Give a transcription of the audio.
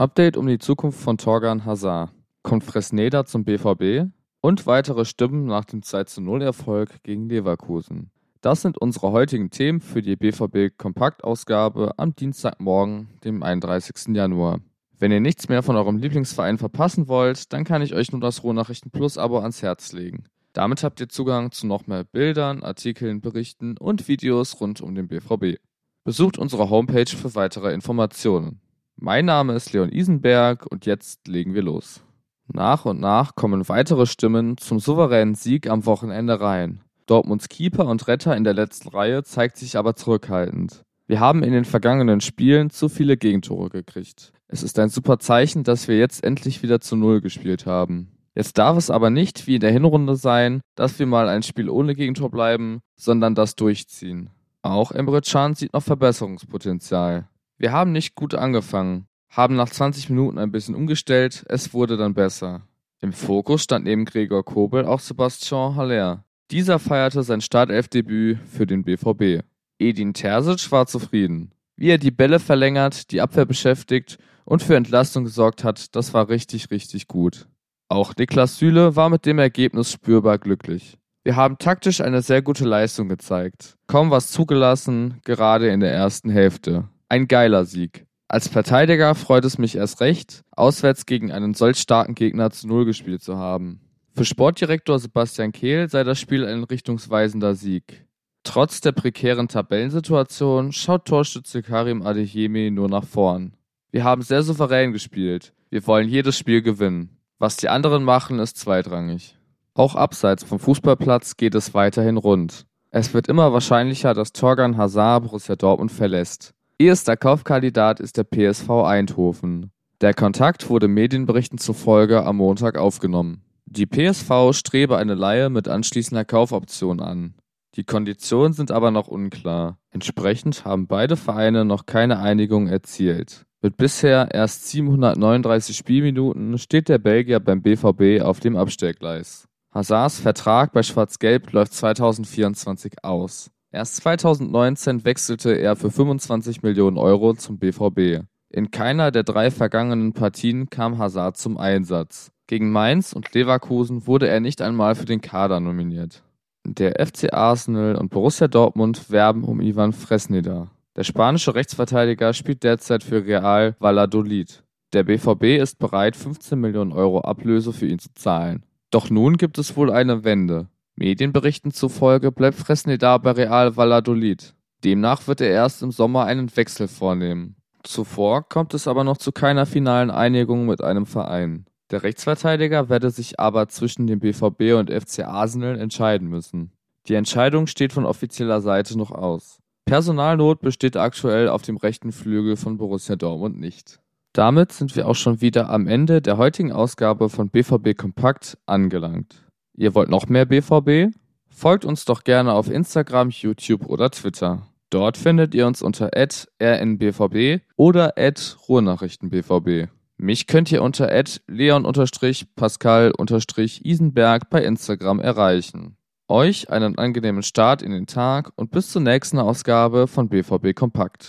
Update um die Zukunft von Torgan Hazard. Kommt Fresneda zum BVB? Und weitere Stimmen nach dem 2-0-Erfolg gegen Leverkusen. Das sind unsere heutigen Themen für die BVB Kompaktausgabe am Dienstagmorgen, dem 31. Januar. Wenn ihr nichts mehr von eurem Lieblingsverein verpassen wollt, dann kann ich euch nur das Rohnachrichten Plus Abo ans Herz legen. Damit habt ihr Zugang zu noch mehr Bildern, Artikeln, Berichten und Videos rund um den BVB. Besucht unsere Homepage für weitere Informationen. Mein Name ist Leon Isenberg und jetzt legen wir los. Nach und nach kommen weitere Stimmen zum souveränen Sieg am Wochenende rein. Dortmunds Keeper und Retter in der letzten Reihe zeigt sich aber zurückhaltend. Wir haben in den vergangenen Spielen zu viele Gegentore gekriegt. Es ist ein super Zeichen, dass wir jetzt endlich wieder zu Null gespielt haben. Jetzt darf es aber nicht wie in der Hinrunde sein, dass wir mal ein Spiel ohne Gegentor bleiben, sondern das durchziehen. Auch Emre Can sieht noch Verbesserungspotenzial. Wir haben nicht gut angefangen, haben nach 20 Minuten ein bisschen umgestellt, es wurde dann besser. Im Fokus stand neben Gregor Kobel auch Sebastian Haller. Dieser feierte sein Startelfdebüt für den BVB. Edin Terzic war zufrieden. Wie er die Bälle verlängert, die Abwehr beschäftigt und für Entlastung gesorgt hat, das war richtig, richtig gut. Auch Niklas Süle war mit dem Ergebnis spürbar glücklich. Wir haben taktisch eine sehr gute Leistung gezeigt. Kaum was zugelassen, gerade in der ersten Hälfte. Ein geiler Sieg. Als Verteidiger freut es mich erst recht, auswärts gegen einen solch starken Gegner zu Null gespielt zu haben. Für Sportdirektor Sebastian Kehl sei das Spiel ein richtungsweisender Sieg. Trotz der prekären Tabellensituation schaut Torstütze Karim Adeyemi nur nach vorn. Wir haben sehr souverän gespielt. Wir wollen jedes Spiel gewinnen. Was die anderen machen, ist zweitrangig. Auch abseits vom Fußballplatz geht es weiterhin rund. Es wird immer wahrscheinlicher, dass Torgan Hazard Borussia Dortmund verlässt. Erster Kaufkandidat ist der PSV Eindhoven. Der Kontakt wurde Medienberichten zufolge am Montag aufgenommen. Die PSV strebe eine Leihe mit anschließender Kaufoption an. Die Konditionen sind aber noch unklar. Entsprechend haben beide Vereine noch keine Einigung erzielt. Mit bisher erst 739 Spielminuten steht der Belgier beim BVB auf dem Abstellgleis. Hazards Vertrag bei Schwarz-Gelb läuft 2024 aus. Erst 2019 wechselte er für 25 Millionen Euro zum BVB. In keiner der drei vergangenen Partien kam Hazard zum Einsatz. Gegen Mainz und Leverkusen wurde er nicht einmal für den Kader nominiert. Der FC Arsenal und Borussia Dortmund werben um Ivan Fresneda. Der spanische Rechtsverteidiger spielt derzeit für Real Valladolid. Der BVB ist bereit, 15 Millionen Euro Ablöse für ihn zu zahlen. Doch nun gibt es wohl eine Wende. Medienberichten zufolge bleibt Fresneda bei Real Valladolid. Demnach wird er erst im Sommer einen Wechsel vornehmen. Zuvor kommt es aber noch zu keiner finalen Einigung mit einem Verein. Der Rechtsverteidiger werde sich aber zwischen dem BVB und FC Arsenal entscheiden müssen. Die Entscheidung steht von offizieller Seite noch aus. Personalnot besteht aktuell auf dem rechten Flügel von Borussia Dortmund nicht. Damit sind wir auch schon wieder am Ende der heutigen Ausgabe von BVB Kompakt angelangt. Ihr wollt noch mehr BVB? Folgt uns doch gerne auf Instagram, YouTube oder Twitter. Dort findet ihr uns unter rnbvb oder ruhrnachrichtenbvb. Mich könnt ihr unter leon-pascal-isenberg bei Instagram erreichen. Euch einen angenehmen Start in den Tag und bis zur nächsten Ausgabe von BVB Kompakt.